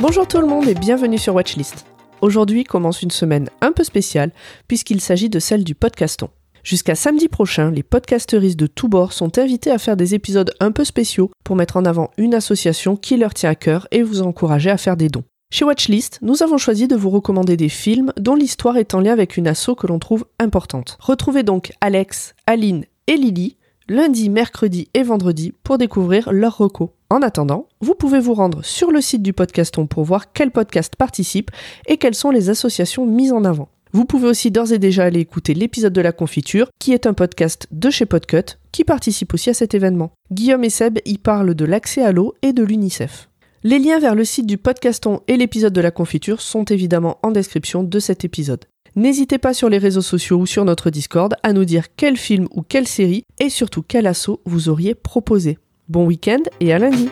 Bonjour tout le monde et bienvenue sur Watchlist. Aujourd'hui commence une semaine un peu spéciale puisqu'il s'agit de celle du podcaston. Jusqu'à samedi prochain, les podcasteristes de tous bords sont invités à faire des épisodes un peu spéciaux pour mettre en avant une association qui leur tient à cœur et vous encourager à faire des dons. Chez Watchlist, nous avons choisi de vous recommander des films dont l'histoire est en lien avec une asso que l'on trouve importante. Retrouvez donc Alex, Aline et Lily lundi, mercredi et vendredi pour découvrir leurs recos. En attendant, vous pouvez vous rendre sur le site du podcaston pour voir quel podcast participe et quelles sont les associations mises en avant. Vous pouvez aussi d'ores et déjà aller écouter l'épisode de la confiture, qui est un podcast de chez Podcut, qui participe aussi à cet événement. Guillaume et Seb y parlent de l'accès à l'eau et de l'UNICEF. Les liens vers le site du podcaston et l'épisode de la confiture sont évidemment en description de cet épisode. N'hésitez pas sur les réseaux sociaux ou sur notre Discord à nous dire quel film ou quelle série et surtout quel assaut vous auriez proposé. Bon week-end et à lundi